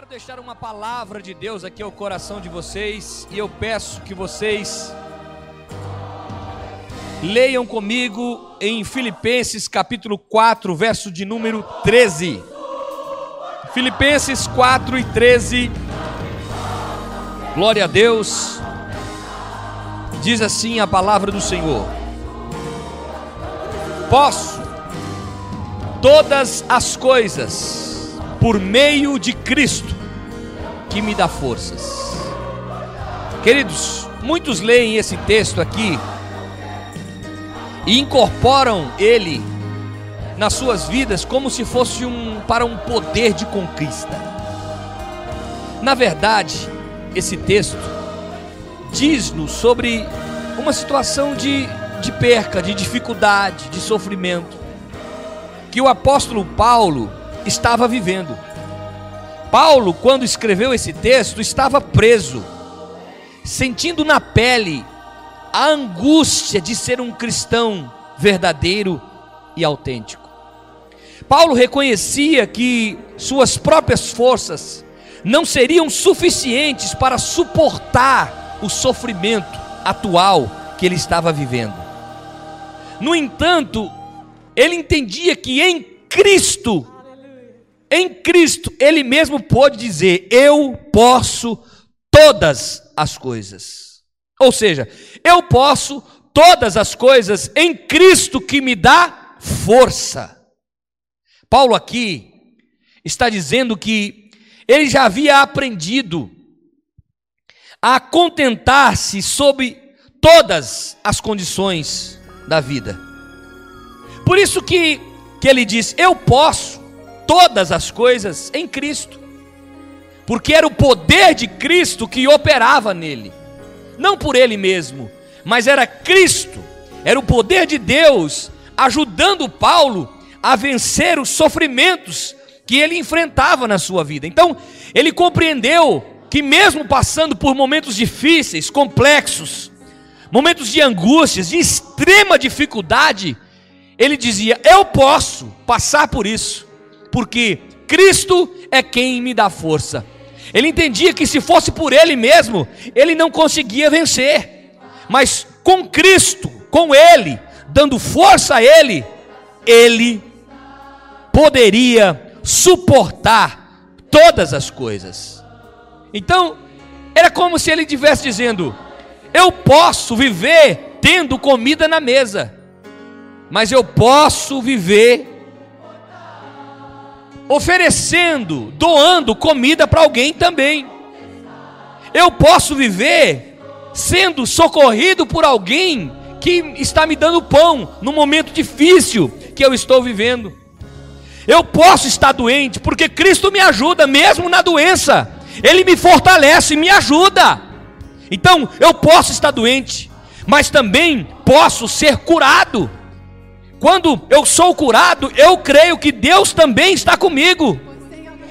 quero deixar uma palavra de Deus aqui ao coração de vocês e eu peço que vocês leiam comigo em Filipenses capítulo 4, verso de número 13. Filipenses 4 e 13. Glória a Deus. Diz assim a palavra do Senhor: Posso todas as coisas por meio de Cristo que me dá forças. Queridos, muitos leem esse texto aqui e incorporam ele nas suas vidas como se fosse um para um poder de conquista. Na verdade, esse texto diz-nos sobre uma situação de, de perca, de dificuldade, de sofrimento, que o apóstolo Paulo estava vivendo. Paulo, quando escreveu esse texto, estava preso, sentindo na pele a angústia de ser um cristão verdadeiro e autêntico. Paulo reconhecia que suas próprias forças não seriam suficientes para suportar o sofrimento atual que ele estava vivendo. No entanto, ele entendia que em Cristo em Cristo, ele mesmo pôde dizer: Eu posso todas as coisas. Ou seja, eu posso todas as coisas em Cristo que me dá força. Paulo aqui está dizendo que ele já havia aprendido a contentar-se sob todas as condições da vida. Por isso que, que ele diz: Eu posso todas as coisas em Cristo, porque era o poder de Cristo que operava nele, não por ele mesmo, mas era Cristo, era o poder de Deus ajudando Paulo a vencer os sofrimentos que ele enfrentava na sua vida. Então, ele compreendeu que, mesmo passando por momentos difíceis, complexos, momentos de angústias, de extrema dificuldade, ele dizia: Eu posso passar por isso, porque Cristo é quem me dá força. Ele entendia que se fosse por ele mesmo, ele não conseguia vencer, mas com Cristo, com ele, dando força a ele, ele poderia suportar todas as coisas. Então, era como se ele estivesse dizendo: Eu posso viver tendo comida na mesa, mas eu posso viver oferecendo, doando comida para alguém também. Eu posso viver sendo socorrido por alguém que está me dando pão no momento difícil que eu estou vivendo. Eu posso estar doente porque Cristo me ajuda mesmo na doença. Ele me fortalece, me ajuda. Então, eu posso estar doente, mas também posso ser curado. Quando eu sou curado, eu creio que Deus também está comigo.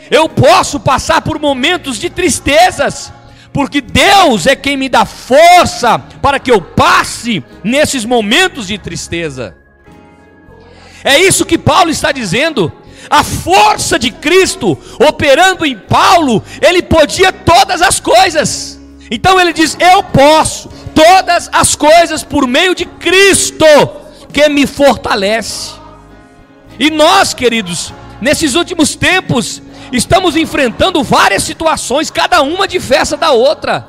Eu posso passar por momentos de tristezas, porque Deus é quem me dá força para que eu passe nesses momentos de tristeza. É isso que Paulo está dizendo. A força de Cristo operando em Paulo, ele podia todas as coisas. Então ele diz: Eu posso todas as coisas por meio de Cristo que me fortalece. E nós, queridos, nesses últimos tempos, estamos enfrentando várias situações, cada uma diversa da outra.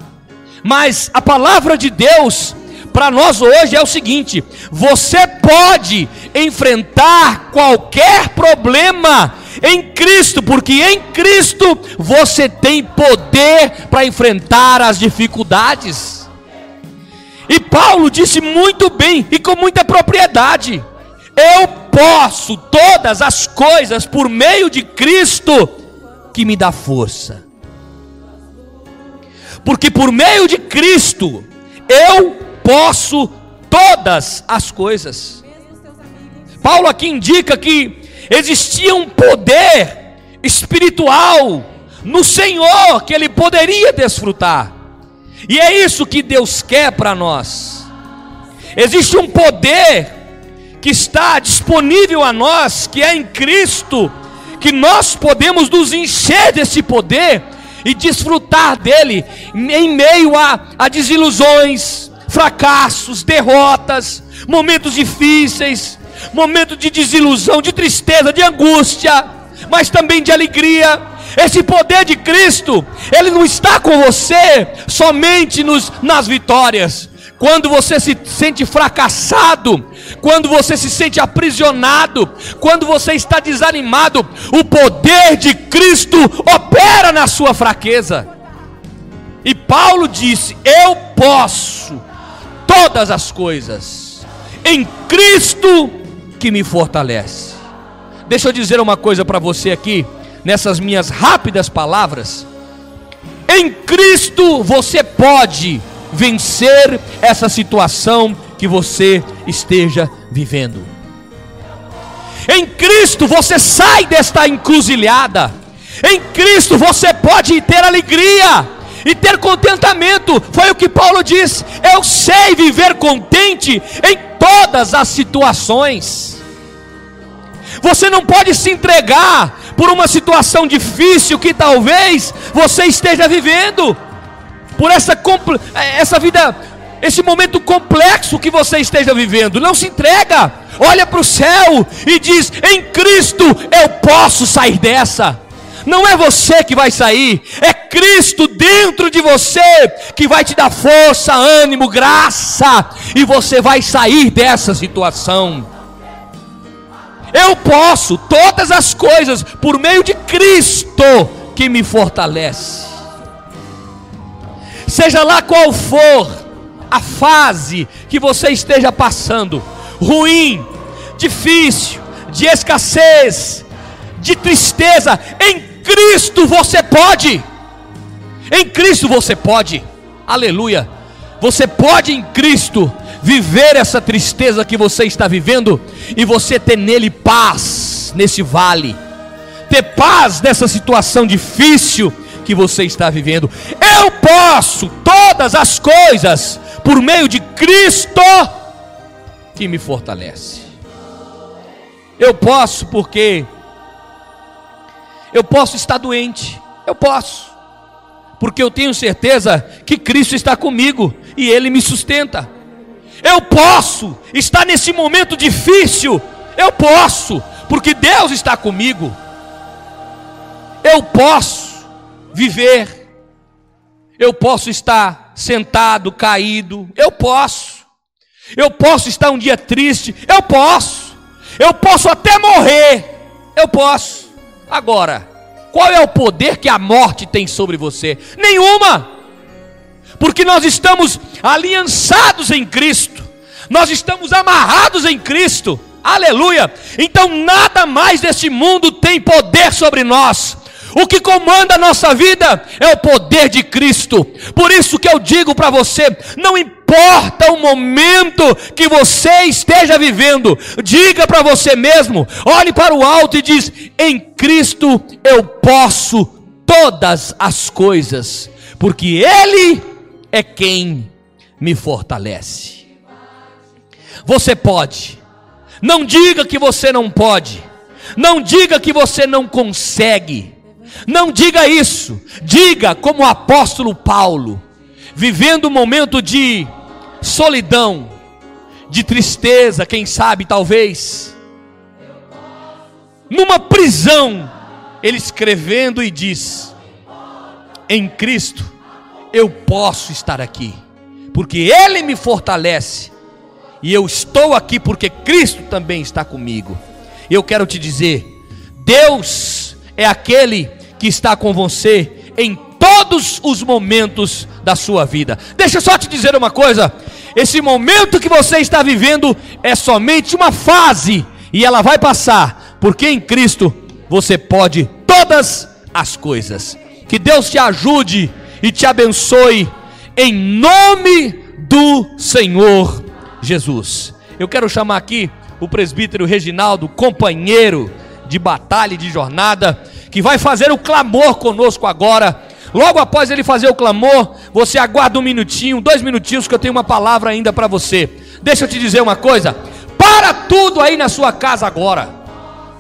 Mas a palavra de Deus para nós hoje é o seguinte: você pode enfrentar qualquer problema em Cristo, porque em Cristo você tem poder para enfrentar as dificuldades. E Paulo disse muito bem e com muita propriedade: Eu posso todas as coisas por meio de Cristo que me dá força. Porque por meio de Cristo eu posso todas as coisas. Paulo aqui indica que existia um poder espiritual no Senhor que ele poderia desfrutar. E é isso que Deus quer para nós. Existe um poder que está disponível a nós, que é em Cristo, que nós podemos nos encher desse poder e desfrutar dele em meio a, a desilusões, fracassos, derrotas, momentos difíceis, momentos de desilusão, de tristeza, de angústia, mas também de alegria. Esse poder de Cristo, ele não está com você somente nos, nas vitórias. Quando você se sente fracassado, quando você se sente aprisionado, quando você está desanimado, o poder de Cristo opera na sua fraqueza. E Paulo disse: Eu posso todas as coisas em Cristo que me fortalece. Deixa eu dizer uma coisa para você aqui, nessas minhas rápidas palavras. Em Cristo você pode vencer essa situação que você esteja vivendo. Em Cristo você sai desta encruzilhada. Em Cristo você pode ter alegria e ter contentamento. Foi o que Paulo disse. Eu sei viver contente em todas as situações. Você não pode se entregar por uma situação difícil que talvez você esteja vivendo, por essa, essa vida esse momento complexo que você esteja vivendo. Não se entrega, olha para o céu e diz: em Cristo eu posso sair dessa. Não é você que vai sair, é Cristo dentro de você que vai te dar força, ânimo, graça, e você vai sair dessa situação. Eu posso todas as coisas por meio de Cristo que me fortalece. Seja lá qual for a fase que você esteja passando, ruim, difícil, de escassez, de tristeza, em Cristo você pode. Em Cristo você pode. Aleluia. Você pode em Cristo viver essa tristeza que você está vivendo e você ter nele paz nesse vale. Ter paz nessa situação difícil que você está vivendo. Eu posso todas as coisas por meio de Cristo que me fortalece. Eu posso porque eu posso estar doente, eu posso, porque eu tenho certeza que Cristo está comigo e Ele me sustenta. Eu posso estar nesse momento difícil, eu posso, porque Deus está comigo. Eu posso viver, eu posso estar sentado, caído, eu posso. Eu posso estar um dia triste, eu posso. Eu posso até morrer, eu posso. Agora, qual é o poder que a morte tem sobre você? Nenhuma. Porque nós estamos aliançados em Cristo. Nós estamos amarrados em Cristo. Aleluia! Então nada mais deste mundo tem poder sobre nós. O que comanda a nossa vida é o poder de Cristo. Por isso que eu digo para você, não importa o momento que você esteja vivendo, diga para você mesmo, olhe para o alto e diz: "Em Cristo eu posso todas as coisas, porque ele é quem me fortalece." Você pode. Não diga que você não pode. Não diga que você não consegue. Não diga isso, diga como o apóstolo Paulo, vivendo um momento de solidão, de tristeza, quem sabe, talvez, numa prisão, ele escrevendo e diz: Em Cristo eu posso estar aqui, porque Ele me fortalece, e eu estou aqui porque Cristo também está comigo. Eu quero te dizer: Deus é aquele que está com você em todos os momentos da sua vida. Deixa eu só te dizer uma coisa: esse momento que você está vivendo é somente uma fase e ela vai passar, porque em Cristo você pode todas as coisas. Que Deus te ajude e te abençoe em nome do Senhor Jesus. Eu quero chamar aqui o presbítero Reginaldo, companheiro de batalha e de jornada que vai fazer o clamor conosco agora. Logo após ele fazer o clamor, você aguarda um minutinho, dois minutinhos, que eu tenho uma palavra ainda para você. Deixa eu te dizer uma coisa: para tudo aí na sua casa agora,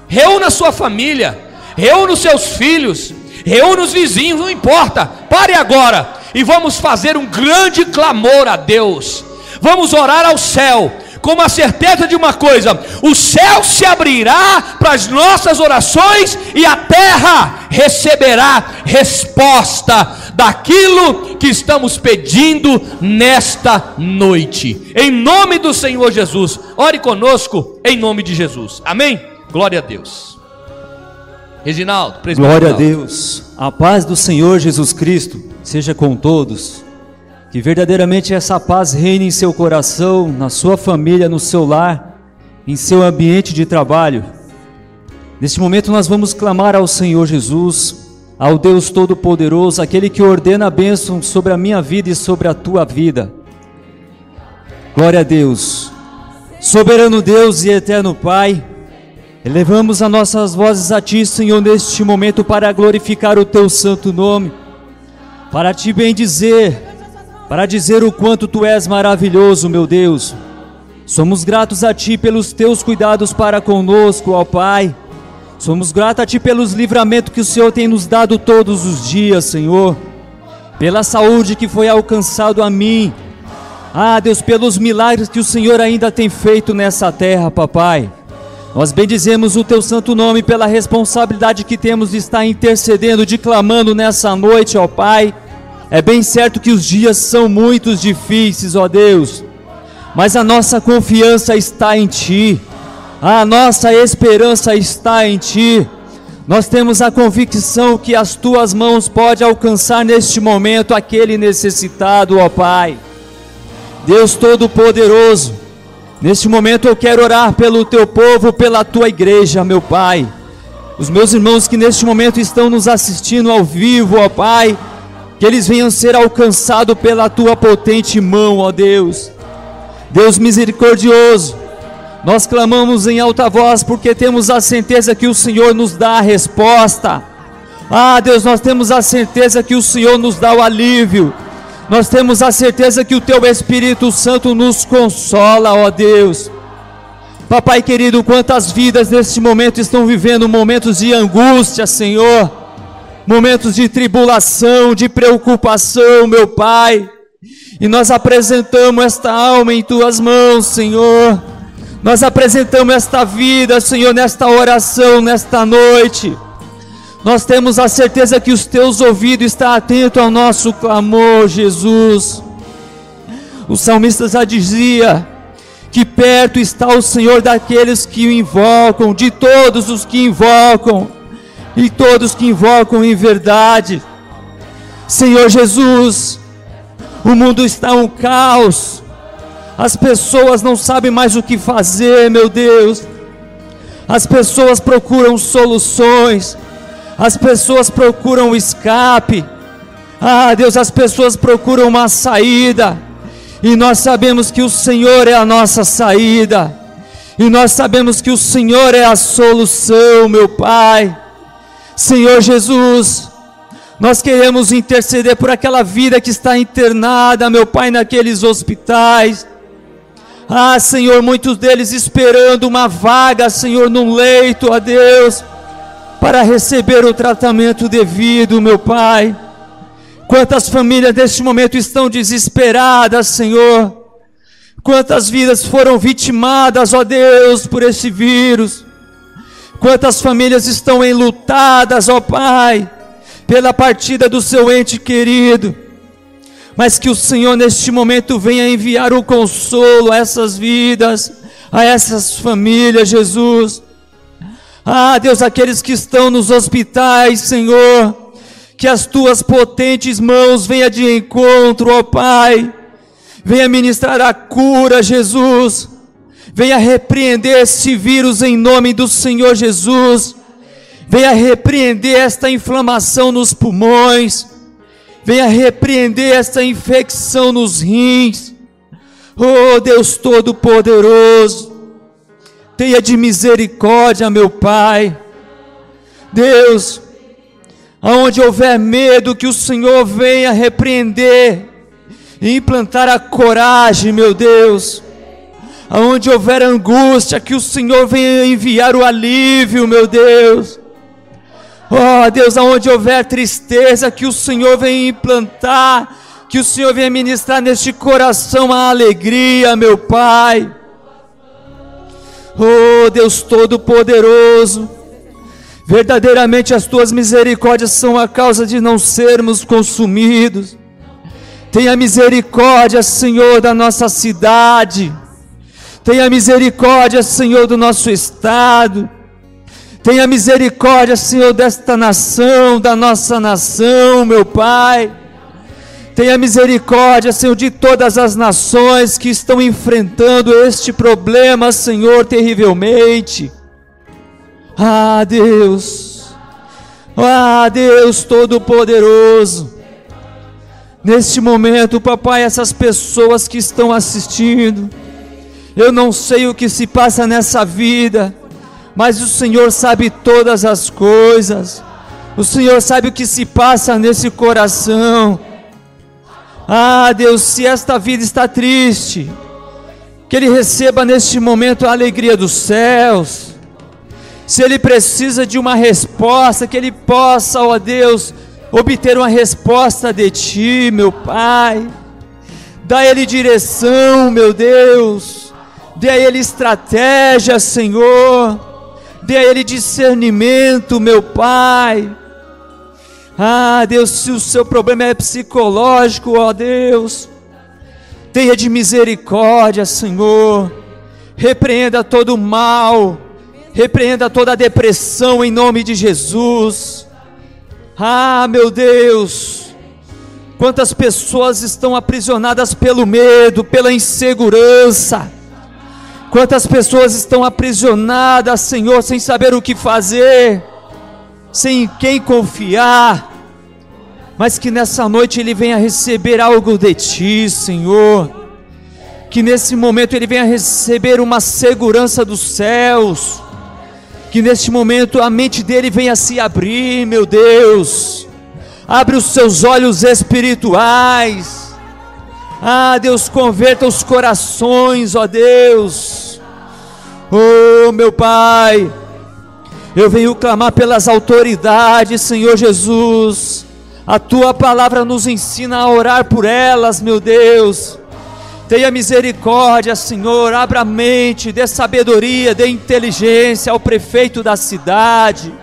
reúna sua família, reúna os seus filhos, reúna os vizinhos, não importa, pare agora e vamos fazer um grande clamor a Deus. Vamos orar ao céu, com a certeza de uma coisa: o céu se abrirá para as nossas orações e a terra receberá resposta daquilo que estamos pedindo nesta noite. Em nome do Senhor Jesus, ore conosco em nome de Jesus. Amém? Glória a Deus. Reginaldo, Glória a Deus. A paz do Senhor Jesus Cristo seja com todos. Que verdadeiramente essa paz reine em seu coração, na sua família, no seu lar, em seu ambiente de trabalho. Neste momento nós vamos clamar ao Senhor Jesus, ao Deus Todo-Poderoso, aquele que ordena a bênção sobre a minha vida e sobre a tua vida. Glória a Deus. Soberano Deus e eterno Pai, elevamos as nossas vozes a Ti, Senhor, neste momento para glorificar o Teu santo nome, para Te bem dizer para dizer o quanto tu és maravilhoso, meu Deus. Somos gratos a ti pelos teus cuidados para conosco, ó Pai. Somos gratos a ti pelos livramentos que o Senhor tem nos dado todos os dias, Senhor. Pela saúde que foi alcançado a mim. Ah, Deus, pelos milagres que o Senhor ainda tem feito nessa terra, papai. Nós bendizemos o teu santo nome pela responsabilidade que temos de estar intercedendo, de clamando nessa noite, ó Pai é bem certo que os dias são muito difíceis, ó Deus, mas a nossa confiança está em Ti, a nossa esperança está em Ti. Nós temos a convicção que as Tuas mãos podem alcançar neste momento aquele necessitado, ó Pai. Deus Todo-Poderoso, neste momento eu quero orar pelo Teu povo, pela Tua igreja, meu Pai. Os meus irmãos que neste momento estão nos assistindo ao vivo, ó Pai que eles venham ser alcançados pela tua potente mão, ó Deus. Deus misericordioso, nós clamamos em alta voz porque temos a certeza que o Senhor nos dá a resposta. Ah, Deus, nós temos a certeza que o Senhor nos dá o alívio. Nós temos a certeza que o teu Espírito Santo nos consola, ó Deus. Papai querido, quantas vidas neste momento estão vivendo momentos de angústia, Senhor momentos de tribulação, de preocupação, meu Pai. E nós apresentamos esta alma em tuas mãos, Senhor. Nós apresentamos esta vida, Senhor, nesta oração, nesta noite. Nós temos a certeza que os teus ouvidos estão atentos ao nosso clamor, Jesus. O salmista já dizia que perto está o Senhor daqueles que o invocam, de todos os que invocam e todos que invocam em verdade. Senhor Jesus, o mundo está um caos, as pessoas não sabem mais o que fazer, meu Deus. As pessoas procuram soluções, as pessoas procuram escape. Ah, Deus, as pessoas procuram uma saída, e nós sabemos que o Senhor é a nossa saída, e nós sabemos que o Senhor é a solução, meu Pai. Senhor Jesus, nós queremos interceder por aquela vida que está internada, meu Pai, naqueles hospitais. Ah, Senhor, muitos deles esperando uma vaga, Senhor, num leito, a Deus, para receber o tratamento devido, meu Pai. Quantas famílias neste momento estão desesperadas, Senhor. Quantas vidas foram vitimadas, ó Deus, por esse vírus. Quantas famílias estão enlutadas, ó Pai, pela partida do seu ente querido. Mas que o Senhor neste momento venha enviar o consolo a essas vidas, a essas famílias, Jesus. Ah, Deus, aqueles que estão nos hospitais, Senhor, que as tuas potentes mãos venham de encontro, ó Pai. Venha ministrar a cura, Jesus Venha repreender esse vírus em nome do Senhor Jesus. Venha repreender esta inflamação nos pulmões. Venha repreender esta infecção nos rins. Oh Deus Todo-Poderoso, tenha de misericórdia, meu Pai. Deus, aonde houver medo, que o Senhor venha repreender e implantar a coragem, meu Deus aonde houver angústia, que o Senhor venha enviar o alívio, meu Deus. Oh, Deus, aonde houver tristeza, que o Senhor venha implantar, que o Senhor venha ministrar neste coração a alegria, meu Pai. Oh Deus Todo-Poderoso, verdadeiramente as tuas misericórdias são a causa de não sermos consumidos. Tenha misericórdia, Senhor, da nossa cidade. Tenha misericórdia, Senhor, do nosso estado. Tenha misericórdia, Senhor, desta nação, da nossa nação, meu Pai. Tenha misericórdia, Senhor, de todas as nações que estão enfrentando este problema, Senhor, terrivelmente. Ah, Deus. Ah, Deus Todo-Poderoso. Neste momento, papai, essas pessoas que estão assistindo, eu não sei o que se passa nessa vida, mas o Senhor sabe todas as coisas. O Senhor sabe o que se passa nesse coração. Ah, Deus, se esta vida está triste, que Ele receba neste momento a alegria dos céus. Se Ele precisa de uma resposta, que Ele possa, ó Deus, obter uma resposta de Ti, meu Pai. Dá a Ele direção, meu Deus. Dê a Ele estratégia, Senhor dê a ele discernimento, meu Pai. Ah, Deus, se o seu problema é psicológico, ó Deus, tenha de misericórdia, Senhor. Repreenda todo o mal, repreenda toda a depressão em nome de Jesus. Ah, meu Deus, quantas pessoas estão aprisionadas pelo medo, pela insegurança Quantas pessoas estão aprisionadas, Senhor, sem saber o que fazer, sem em quem confiar, mas que nessa noite Ele venha receber algo de Ti, Senhor. Que nesse momento Ele venha receber uma segurança dos céus. Que neste momento a mente dele venha se abrir, meu Deus. Abre os seus olhos espirituais ah, Deus, converta os corações, ó Deus. Oh, meu Pai, eu venho clamar pelas autoridades, Senhor Jesus. A tua palavra nos ensina a orar por elas, meu Deus. Tenha misericórdia, Senhor. Abra a mente, dê sabedoria, dê inteligência ao prefeito da cidade,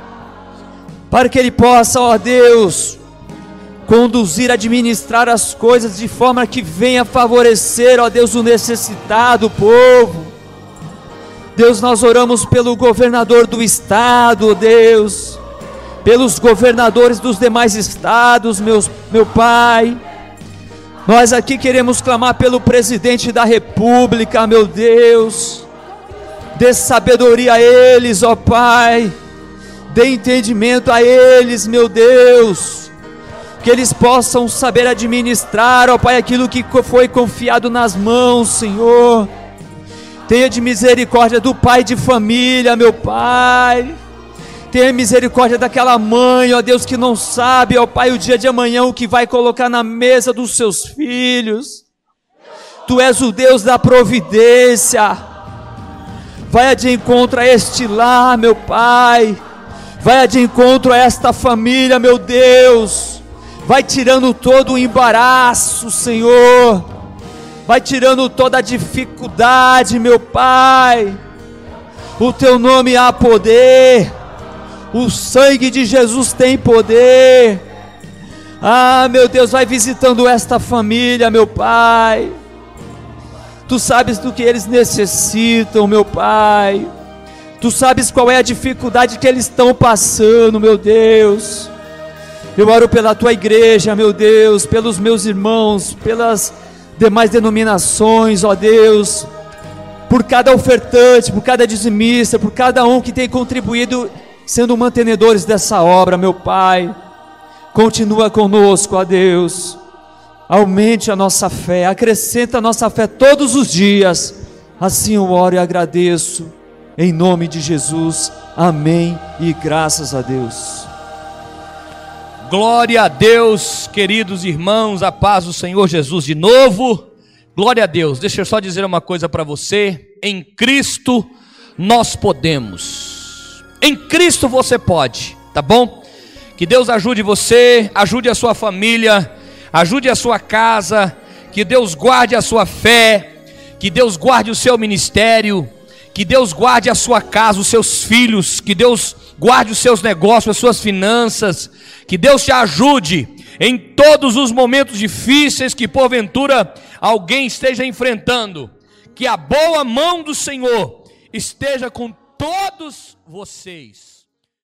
para que ele possa, ó Deus, conduzir, administrar as coisas de forma que venha favorecer, ó Deus, o necessitado, o povo. Deus, nós oramos pelo governador do estado, ó Deus, pelos governadores dos demais estados, meus, meu Pai. Nós aqui queremos clamar pelo presidente da república, meu Deus. Dê sabedoria a eles, ó Pai. Dê entendimento a eles, meu Deus que eles possam saber administrar, ó Pai, aquilo que foi confiado nas mãos, Senhor. Tenha de misericórdia do pai de família, meu Pai. Tenha misericórdia daquela mãe, ó Deus, que não sabe, ó Pai, o dia de amanhã o que vai colocar na mesa dos seus filhos. Tu és o Deus da providência. Vai de encontro a este lar, meu Pai. Vai de encontro a esta família, meu Deus vai tirando todo o embaraço, Senhor, vai tirando toda a dificuldade, meu Pai. O teu nome há poder, o sangue de Jesus tem poder. Ah, meu Deus, vai visitando esta família, meu Pai. Tu sabes do que eles necessitam, meu Pai. Tu sabes qual é a dificuldade que eles estão passando, meu Deus. Eu oro pela tua igreja, meu Deus, pelos meus irmãos, pelas demais denominações, ó Deus, por cada ofertante, por cada dizimista, por cada um que tem contribuído sendo mantenedores dessa obra, meu Pai. Continua conosco, ó Deus. Aumente a nossa fé, acrescenta a nossa fé todos os dias. Assim eu oro e agradeço. Em nome de Jesus. Amém e graças a Deus. Glória a Deus, queridos irmãos, a paz do Senhor Jesus de novo. Glória a Deus. Deixa eu só dizer uma coisa para você. Em Cristo nós podemos. Em Cristo você pode, tá bom? Que Deus ajude você, ajude a sua família, ajude a sua casa, que Deus guarde a sua fé, que Deus guarde o seu ministério, que Deus guarde a sua casa, os seus filhos, que Deus guarde os seus negócios, as suas finanças, que Deus te ajude em todos os momentos difíceis que porventura alguém esteja enfrentando, que a boa mão do Senhor esteja com todos vocês.